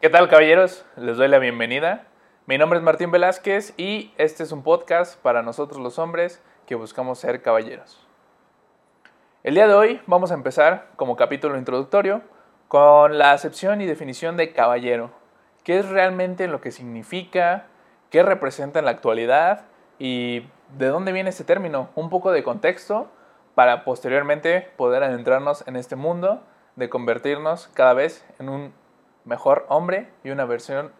¿Qué tal caballeros? Les doy la bienvenida. Mi nombre es Martín Velázquez y este es un podcast para nosotros los hombres que buscamos ser caballeros. El día de hoy vamos a empezar como capítulo introductorio con la acepción y definición de caballero. ¿Qué es realmente lo que significa? ¿Qué representa en la actualidad? ¿Y de dónde viene este término? Un poco de contexto para posteriormente poder adentrarnos en este mundo de convertirnos cada vez en un mejor hombre y una versión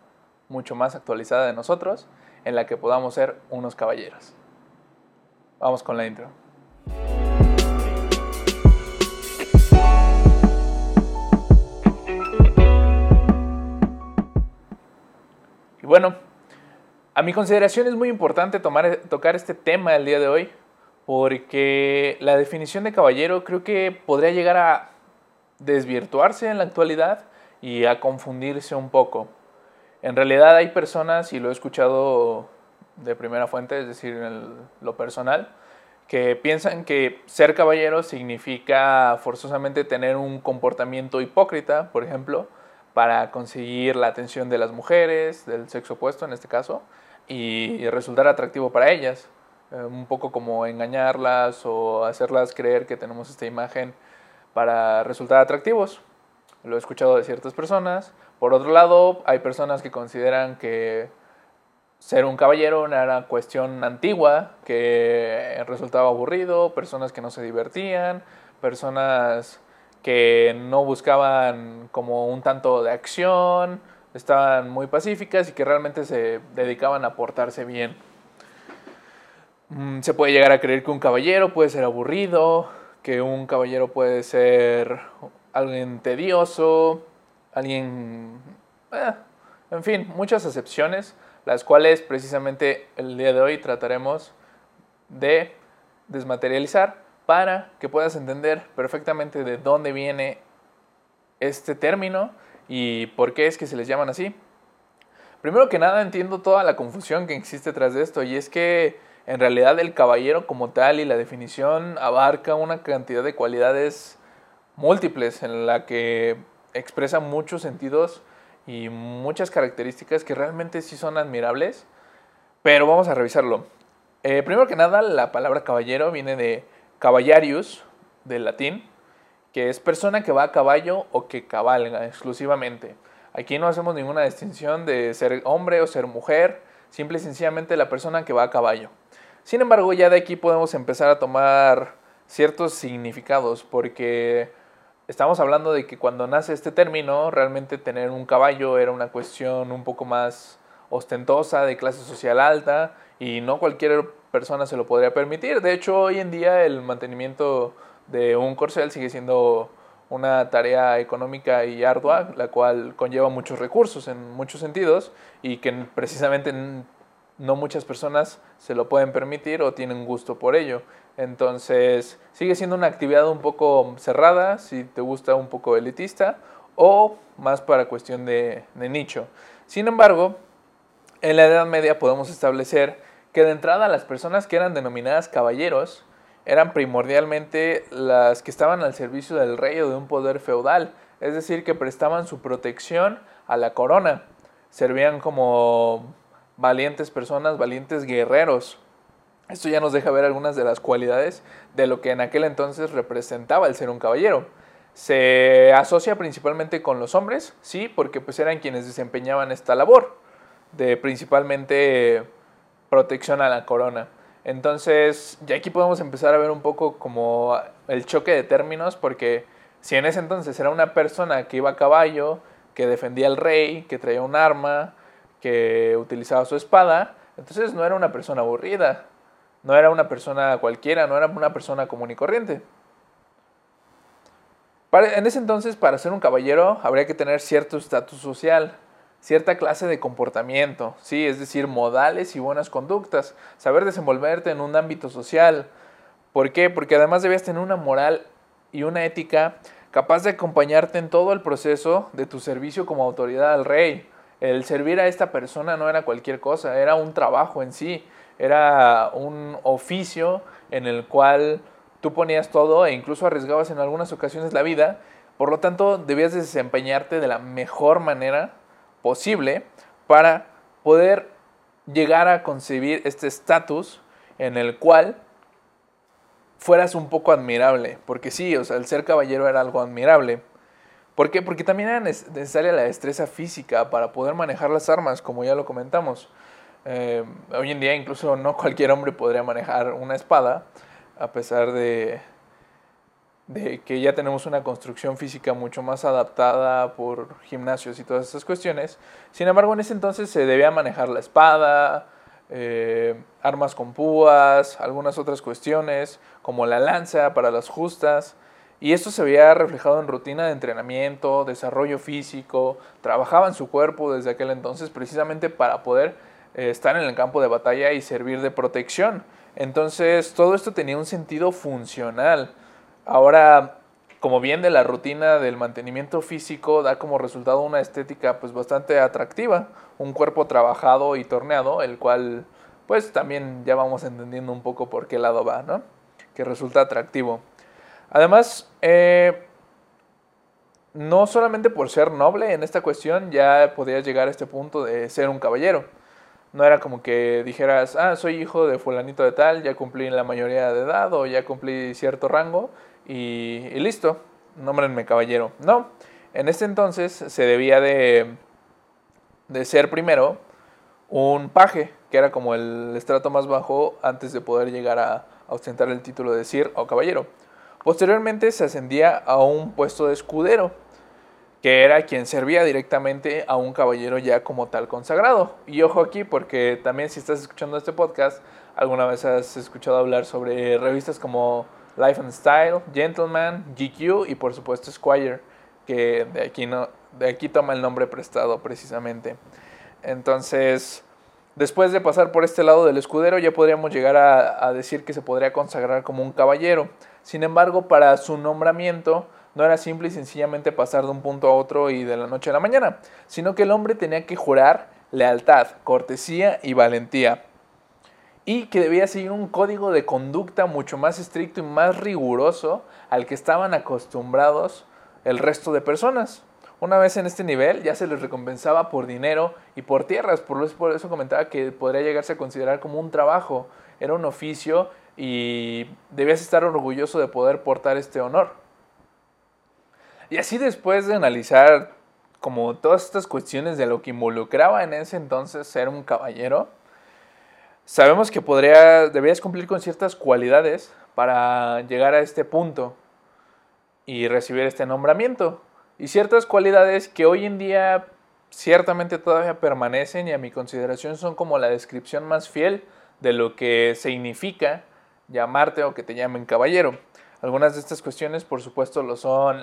mucho más actualizada de nosotros en la que podamos ser unos caballeros. Vamos con la intro. Y bueno, a mi consideración es muy importante tomar, tocar este tema el día de hoy porque la definición de caballero creo que podría llegar a desvirtuarse en la actualidad y a confundirse un poco. En realidad hay personas, y lo he escuchado de primera fuente, es decir, lo personal, que piensan que ser caballero significa forzosamente tener un comportamiento hipócrita, por ejemplo, para conseguir la atención de las mujeres, del sexo opuesto en este caso, y resultar atractivo para ellas. Eh, un poco como engañarlas o hacerlas creer que tenemos esta imagen para resultar atractivos. Lo he escuchado de ciertas personas. Por otro lado, hay personas que consideran que ser un caballero era cuestión antigua, que resultaba aburrido, personas que no se divertían, personas que no buscaban como un tanto de acción, estaban muy pacíficas y que realmente se dedicaban a portarse bien. Mm, se puede llegar a creer que un caballero puede ser aburrido, que un caballero puede ser alguien tedioso, alguien... Eh, en fin, muchas excepciones, las cuales precisamente el día de hoy trataremos de desmaterializar para que puedas entender perfectamente de dónde viene este término y por qué es que se les llaman así. Primero que nada entiendo toda la confusión que existe tras de esto y es que en realidad el caballero como tal y la definición abarca una cantidad de cualidades múltiples en la que expresa muchos sentidos y muchas características que realmente sí son admirables, pero vamos a revisarlo. Eh, primero que nada, la palabra caballero viene de caballarius, del latín, que es persona que va a caballo o que cabalga exclusivamente. Aquí no hacemos ninguna distinción de ser hombre o ser mujer, simple y sencillamente la persona que va a caballo. Sin embargo, ya de aquí podemos empezar a tomar ciertos significados, porque estamos hablando de que cuando nace este término, realmente tener un caballo era una cuestión un poco más ostentosa, de clase social alta, y no cualquier persona se lo podría permitir. De hecho, hoy en día el mantenimiento de un corcel sigue siendo una tarea económica y ardua, la cual conlleva muchos recursos en muchos sentidos y que precisamente no muchas personas se lo pueden permitir o tienen gusto por ello. Entonces, sigue siendo una actividad un poco cerrada, si te gusta un poco elitista, o más para cuestión de, nicho. Sin embargo, en la Edad Media podemos establecer que de entrada las personas que eran denominadas caballeros eran primordialmente las que estaban al servicio del rey o de un poder feudal, es decir, que prestaban su protección a la corona, servían como valientes personas, valientes guerreros. Esto ya nos deja ver algunas de las cualidades de lo que en aquel entonces representaba el ser un caballero. Se asocia principalmente con los hombres, sí, porque pues eran quienes desempeñaban esta labor de principalmente protección a la corona. Entonces, ya aquí podemos empezar a ver un poco como el choque de términos, porque si en ese entonces era una persona que iba a caballo, que defendía al rey, que traía un arma, que utilizaba su espada, entonces no era una persona aburrida, no era una persona cualquiera, no era una persona común y corriente. en ese entonces, para ser un caballero, habría que tener cierto estatus social, cierta clase de comportamiento, sí, es decir, modales y buenas conductas, saber desenvolverte en un ámbito social. ¿Por qué? Porque además debías tener una moral y una ética capaz de acompañarte en todo el proceso de tu servicio como autoridad al rey. El servir a esta persona no era cualquier cosa, era un trabajo en sí, era un oficio en el cual tú ponías todo e incluso arriesgabas en algunas ocasiones la vida, por lo tanto debías desempeñarte de la mejor manera posible para poder llegar a concebir este estatus en el cual fueras un poco admirable. Porque sí, o sea, el ser caballero era algo admirable. ¿Por qué? Porque también era necesaria la destreza física para poder manejar las armas, como ya lo comentamos. Eh, hoy en día incluso no cualquier hombre podría manejar una espada, a pesar de, que ya tenemos una construcción física mucho más adaptada por gimnasios y todas estas cuestiones. Sin embargo, en ese entonces se debía manejar la espada, eh, armas con púas, algunas otras cuestiones, como la lanza para las justas. Y esto se veía reflejado en rutina de entrenamiento, desarrollo físico, trabajaba en su cuerpo desde aquel entonces precisamente para poder eh, estar en el campo de batalla y servir de protección. Entonces todo esto tenía un sentido funcional Ahora, como bien de la rutina del mantenimiento físico, da como resultado una estética pues bastante atractiva, un cuerpo trabajado y torneado, el cual pues también ya vamos entendiendo un poco por qué lado va, ¿no? Que resulta atractivo. Además, eh, no solamente por ser noble en esta cuestión, ya podías llegar a este punto de ser un caballero. No era como que dijeras, ah, soy hijo de fulanito de tal, ya cumplí la mayoría de edad o ya cumplí cierto rango y, listo, nómbrenme caballero. No, en este entonces se debía de, de ser primero un paje, que era como el estrato más bajo antes de poder llegar a, ostentar el título de sir o caballero. Posteriormente se ascendía a un puesto de escudero, que era quien servía directamente a un caballero ya como tal consagrado. Y ojo aquí, porque también si estás escuchando este podcast, alguna vez has escuchado hablar sobre revistas como Life and Style, Gentleman, GQ y por supuesto Squire, que de aquí, no, de aquí toma el nombre prestado precisamente. Entonces, después de pasar por este lado del escudero, ya podríamos llegar a, a decir que se podría consagrar como un caballero. Sin embargo, para su nombramiento no era simple y sencillamente pasar de un punto a otro y de la noche a la mañana, sino que el hombre tenía que jurar lealtad, cortesía y valentía y que debía seguir un código de conducta mucho más estricto y más riguroso al que estaban acostumbrados el resto de personas. Una vez en este nivel ya se les recompensaba por dinero y por tierras, por eso comentaba que podría llegarse a considerar como un trabajo, era un oficio y debías estar orgulloso de poder portar este honor. Y así después de analizar como todas estas cuestiones de lo que involucraba en ese entonces ser un caballero, sabemos que podría, deberías cumplir con ciertas cualidades para llegar a este punto y recibir este nombramiento. Y ciertas cualidades que hoy en día ciertamente todavía permanecen y a mi consideración son como la descripción más fiel de lo que significa llamarte o que te llamen caballero. Algunas de estas cuestiones, por supuesto, lo son,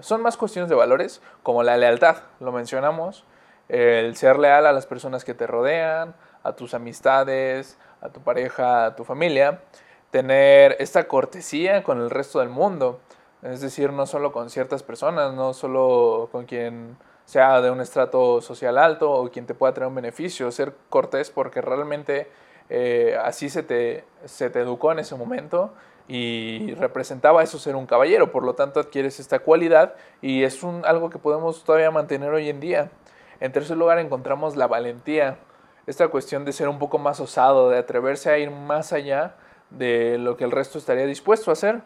son más cuestiones de valores, como la lealtad, lo mencionamos, el ser leal a las personas que te rodean, a tus amistades, a tu pareja, a tu familia, tener esta cortesía con el resto del mundo, es decir, no solo con ciertas personas, no solo con quien sea de un estrato social alto o quien te pueda traer un beneficio, ser cortés porque realmente eh, así se te, se te educó en ese momento y representaba eso ser un caballero, por lo tanto adquieres esta cualidad y es un, algo que podemos todavía mantener hoy en día. En tercer lugar encontramos la valentía, esta cuestión de ser un poco más osado, de atreverse a ir más allá de lo que el resto estaría dispuesto a hacer.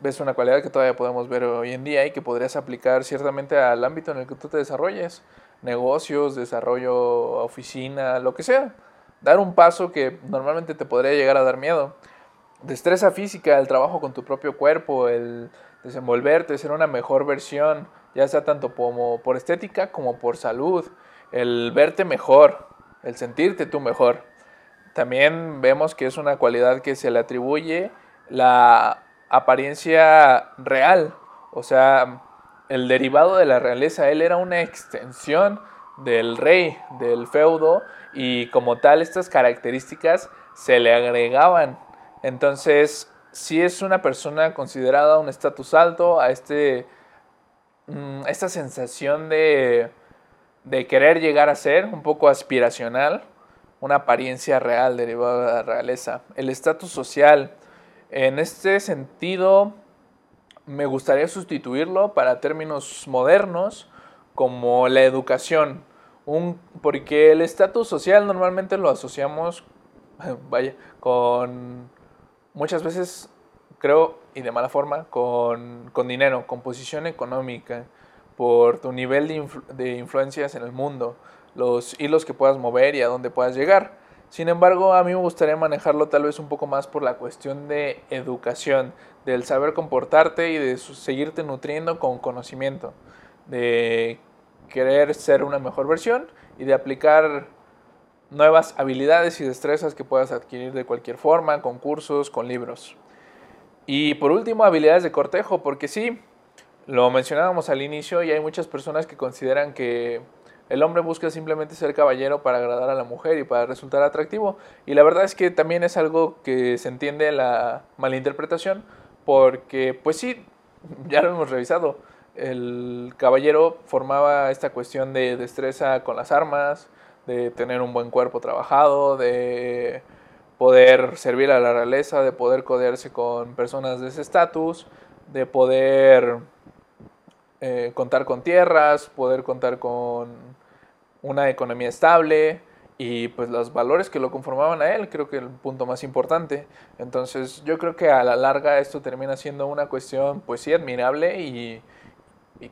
Ves una cualidad que todavía podemos ver hoy en día y que podrías aplicar ciertamente al ámbito en el que tú te desarrolles, negocios, desarrollo, oficina, lo que sea. Dar un paso que normalmente te podría llegar a dar miedo. Destreza física, el trabajo con tu propio cuerpo, el desenvolverte, ser una mejor versión, ya sea tanto como por estética como por salud, el verte mejor, el sentirte tú mejor. También vemos que es una cualidad que se le atribuye la apariencia real, o sea, el derivado de la realeza. Él era una extensión del rey, del feudo, y como tal estas características se le agregaban. Entonces, si es una persona considerada un estatus alto, a este, mm, esta sensación de de querer llegar a ser un poco aspiracional, una apariencia real derivada de la realeza. El estatus social, en este sentido, me gustaría sustituirlo para términos modernos como la educación. Un, porque el estatus social normalmente lo asociamos, vaya, con muchas veces, creo, y de mala forma, con, con dinero, con posición económica, por tu nivel de, de influencias en el mundo, los hilos que puedas mover y a dónde puedas llegar. Sin embargo, a mí me gustaría manejarlo tal vez un poco más por la cuestión de educación, del saber comportarte y de seguirte nutriendo con conocimiento, de querer ser una mejor versión y de aplicar nuevas habilidades y destrezas que puedas adquirir de cualquier forma, con cursos, con libros. Y por último, habilidades de cortejo, porque sí, lo mencionábamos al inicio y hay muchas personas que consideran que el hombre busca simplemente ser caballero para agradar a la mujer y para resultar atractivo. Y la verdad es que también es algo que se entiende la malinterpretación, porque pues sí, ya lo hemos revisado. El caballero formaba esta cuestión de destreza con las armas, de tener un buen cuerpo trabajado, de poder servir a la realeza, de poder codearse con personas de ese estatus, de poder eh, contar con tierras, poder contar con una economía estable y pues los valores que lo conformaban a él, creo que el punto más importante. Entonces yo creo que a la larga esto termina siendo una cuestión pues sí admirable y,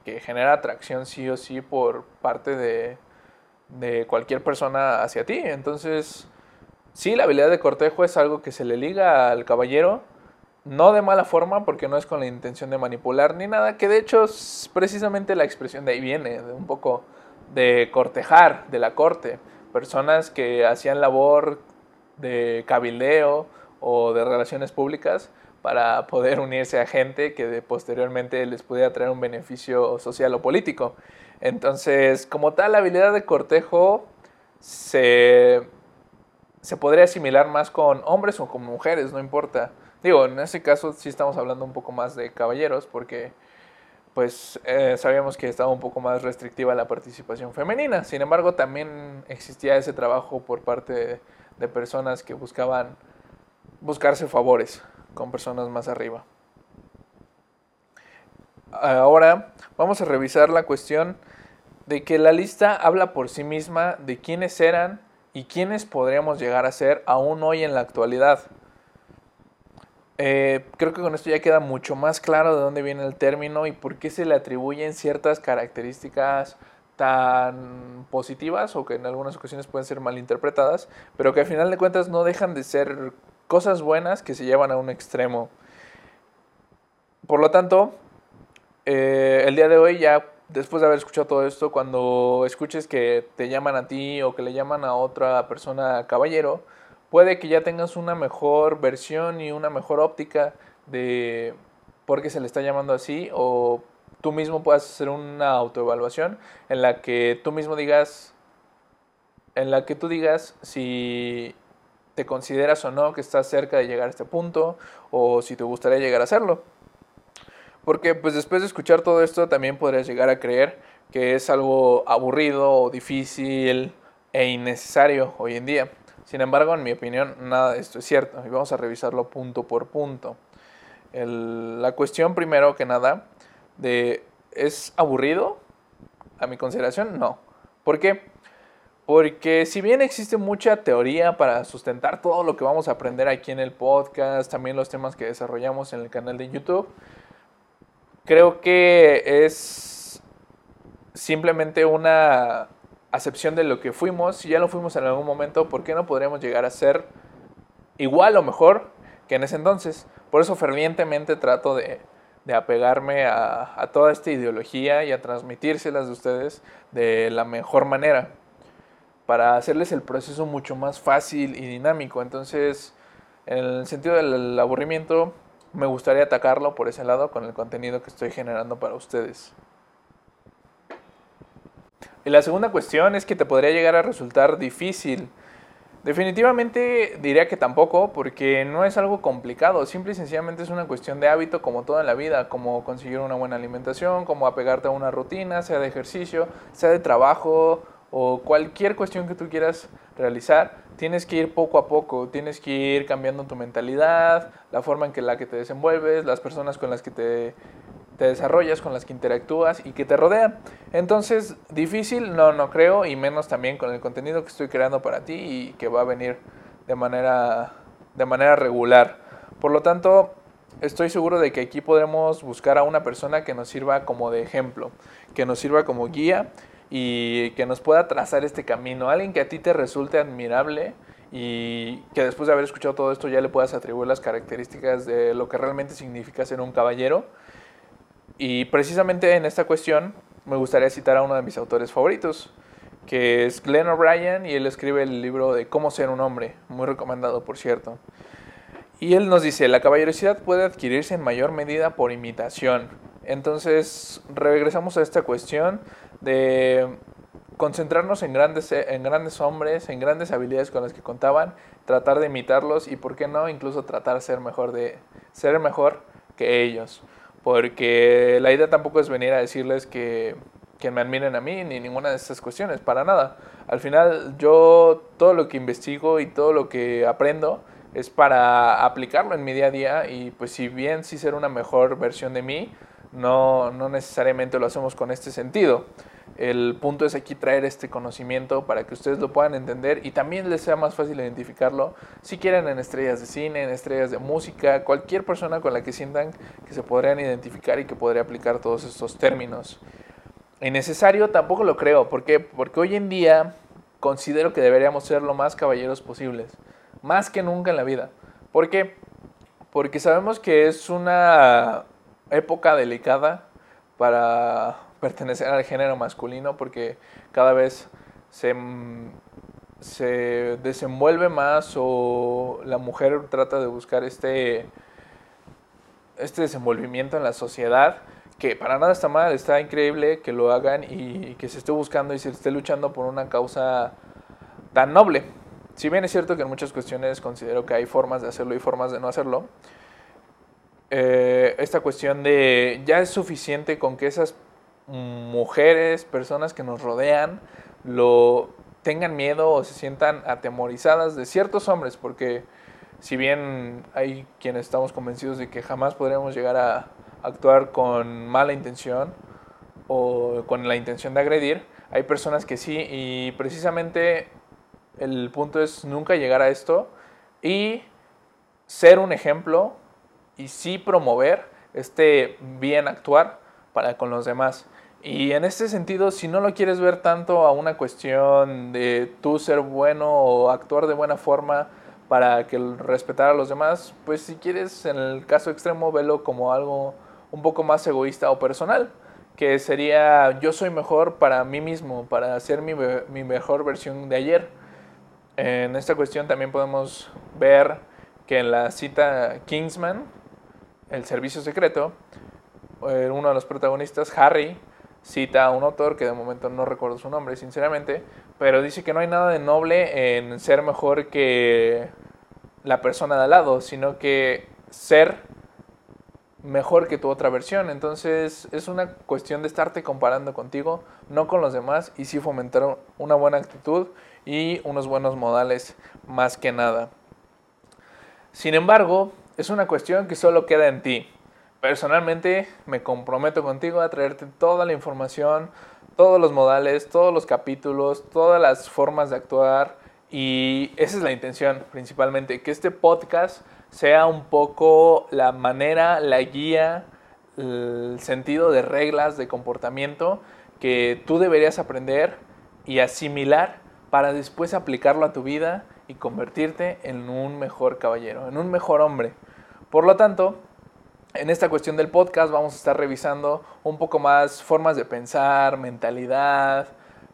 que genera atracción sí o sí por parte de, de cualquier persona hacia ti. Entonces sí, la habilidad de cortejo es algo que se le liga al caballero, no de mala forma porque no es con la intención de manipular ni nada, que de hecho es precisamente la expresión de ahí viene, de un poco de cortejar de la corte, personas que hacían labor de cabildeo o de relaciones públicas para poder unirse a gente que posteriormente les pudiera traer un beneficio social o político. Entonces, como tal, la habilidad de cortejo se, se podría asimilar más con hombres o con mujeres, no importa. Digo, en ese caso sí estamos hablando un poco más de caballeros, porque pues eh, sabíamos que estaba un poco más restrictiva la participación femenina. Sin embargo, también existía ese trabajo por parte de, personas que buscaban buscarse favores con personas más arriba. Ahora vamos a revisar la cuestión de que la lista habla por sí misma de quiénes eran y quiénes podríamos llegar a ser aún hoy en la actualidad. Eh, creo que con esto ya queda mucho más claro de dónde viene el término y por qué se le atribuyen ciertas características tan positivas o que en algunas ocasiones pueden ser malinterpretadas, pero que al final de cuentas no dejan de ser cosas buenas que se llevan a un extremo. Por lo tanto, eh, el día de hoy ya, después de haber escuchado todo esto, cuando escuches que te llaman a ti o que le llaman a otra persona caballero, puede que ya tengas una mejor versión y una mejor óptica de por qué se le está llamando así o tú mismo puedas hacer una autoevaluación en la que tú mismo digas en la que tú digas si te consideras o no que estás cerca de llegar a este punto o si te gustaría llegar a hacerlo. Porque pues después de escuchar todo esto también podrías llegar a creer que es algo aburrido difícil e innecesario hoy en día. Sin embargo, en mi opinión, nada de esto es cierto y vamos a revisarlo punto por punto. la cuestión, primero que nada, de ¿es aburrido? A mi consideración, no. ¿Por qué? Porque si bien existe mucha teoría para sustentar todo lo que vamos a aprender aquí en el podcast, también los temas que desarrollamos en el canal de YouTube, creo que es simplemente una acepción de lo que fuimos, si ya lo fuimos en algún momento, ¿por qué no podríamos llegar a ser igual o mejor que en ese entonces? Por eso fervientemente trato de, apegarme a, toda esta ideología y a transmitírselas de ustedes de la mejor manera, para hacerles el proceso mucho más fácil y dinámico. Entonces, en el sentido del aburrimiento, me gustaría atacarlo por ese lado con el contenido que estoy generando para ustedes. Y la segunda cuestión es que te podría llegar a resultar difícil. Definitivamente diría que tampoco, porque no es algo complicado, simple y sencillamente es una cuestión de hábito como toda la vida, como conseguir una buena alimentación, como apegarte a una rutina, sea de ejercicio, sea de trabajo o cualquier cuestión que tú quieras realizar, tienes que ir poco a poco, tienes que ir cambiando tu mentalidad, la forma en que la que te desenvuelves, las personas con las que te te desarrollas, con las que interactúas y que te rodean. Entonces, difícil, no, no creo, y menos también con el contenido que estoy creando para ti y que va a venir de manera, de manera regular. Por lo tanto, estoy seguro de que aquí podremos buscar a una persona que nos sirva como de ejemplo, que nos sirva como guía y que nos pueda trazar este camino. Alguien que a ti te resulte admirable y que después de haber escuchado todo esto ya le puedas atribuir las características de lo que realmente significa ser un caballero. Y precisamente en esta cuestión me gustaría citar a uno de mis autores favoritos, que es Glenn O'Brien, y él escribe el libro de Cómo ser un hombre, muy recomendado por cierto. Y él nos dice, la caballerosidad puede adquirirse en mayor medida por imitación. Entonces, regresamos a esta cuestión de concentrarnos en grandes, en grandes hombres, en grandes habilidades con las que contaban, tratar de imitarlos y, ¿por qué no?, incluso tratar de ser mejor, de, ser mejor que ellos. Porque la idea tampoco es venir a decirles que, que me admiren a mí ni ninguna de estas cuestiones, para nada. Al final yo todo lo que investigo y todo lo que aprendo es para aplicarlo en mi día a día y pues si bien sí ser una mejor versión de mí, no, no necesariamente lo hacemos con este sentido. El punto es aquí traer este conocimiento para que ustedes lo puedan entender y también les sea más fácil identificarlo si quieren en estrellas de cine, en estrellas de música, cualquier persona con la que sientan que se podrían identificar y que podría aplicar todos estos términos. Innecesario tampoco lo creo, ¿por qué? Porque hoy en día considero que deberíamos ser lo más caballeros posibles, más que nunca en la vida. ¿Por qué? Porque sabemos que es una época delicada para pertenecer al género masculino porque cada vez se, se desenvuelve más o la mujer trata de buscar este, este desenvolvimiento en la sociedad que para nada está mal, está increíble que lo hagan y que se esté buscando y se esté luchando por una causa tan noble. Si bien es cierto que en muchas cuestiones considero que hay formas de hacerlo y formas de no hacerlo, eh, esta cuestión de ya es suficiente con que esas mujeres, personas que nos rodean, lo tengan miedo o se sientan atemorizadas de ciertos hombres, porque si bien hay quienes estamos convencidos de que jamás podremos llegar a actuar con mala intención o con la intención de agredir, hay personas que sí y precisamente el punto es nunca llegar a esto y ser un ejemplo y sí promover este bien actuar para con los demás. Y en este sentido, si no lo quieres ver tanto a una cuestión de tú ser bueno o actuar de buena forma para que respetar a los demás, pues si quieres en el caso extremo velo como algo un poco más egoísta o personal, que sería yo soy mejor para mí mismo, para hacer mi, mi mejor versión de ayer. En esta cuestión también podemos ver que en la cita Kingsman, el servicio secreto, eh, uno de los protagonistas, Harry, cita a un autor que de momento no recuerdo su nombre, sinceramente, pero dice que no hay nada de noble en ser mejor que la persona de al lado, sino que ser mejor que tu otra versión. Entonces es una cuestión de estarte comparando contigo, no con los demás, y sí fomentar una buena actitud y unos buenos modales más que nada. Sin embargo, es una cuestión que solo queda en ti. Personalmente me comprometo contigo a traerte toda la información, todos los modales, todos los capítulos, todas las formas de actuar y esa es la intención principalmente, que este podcast sea un poco la manera, la guía, el sentido de reglas de comportamiento que tú deberías aprender y asimilar para después aplicarlo a tu vida y convertirte en un mejor caballero, en un mejor hombre. Por lo tanto, en esta cuestión del podcast vamos a estar revisando un poco más formas de pensar, mentalidad,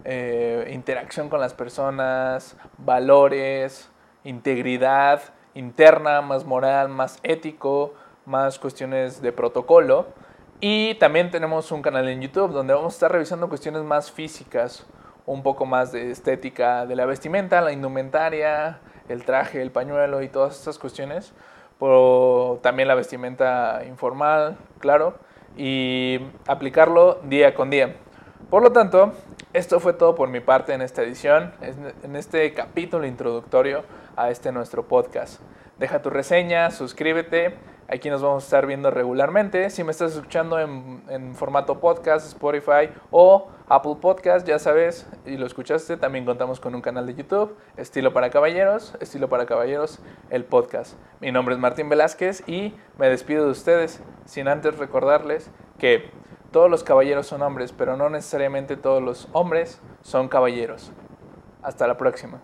eh, interacción con las personas, valores, integridad interna, más moral, más ético, más cuestiones de protocolo. Y también tenemos un canal en YouTube donde vamos a estar revisando cuestiones más físicas, un poco más de estética de la vestimenta, la indumentaria, el traje, el pañuelo y todas estas cuestiones por también la vestimenta informal, claro, y aplicarlo día con día. Por lo tanto, esto fue todo por mi parte en esta edición, en este capítulo introductorio a este nuestro podcast. deja tu reseña, suscríbete. Aquí nos vamos a estar viendo regularmente. Si me estás escuchando en, formato podcast, Spotify o Apple Podcast, ya sabes, y lo escuchaste, también contamos con un canal de YouTube, Estilo para Caballeros, Estilo para Caballeros, el podcast. Mi nombre es Martín Velázquez y me despido de ustedes sin antes recordarles que todos los caballeros son hombres, pero no necesariamente todos los hombres son caballeros. Hasta la próxima.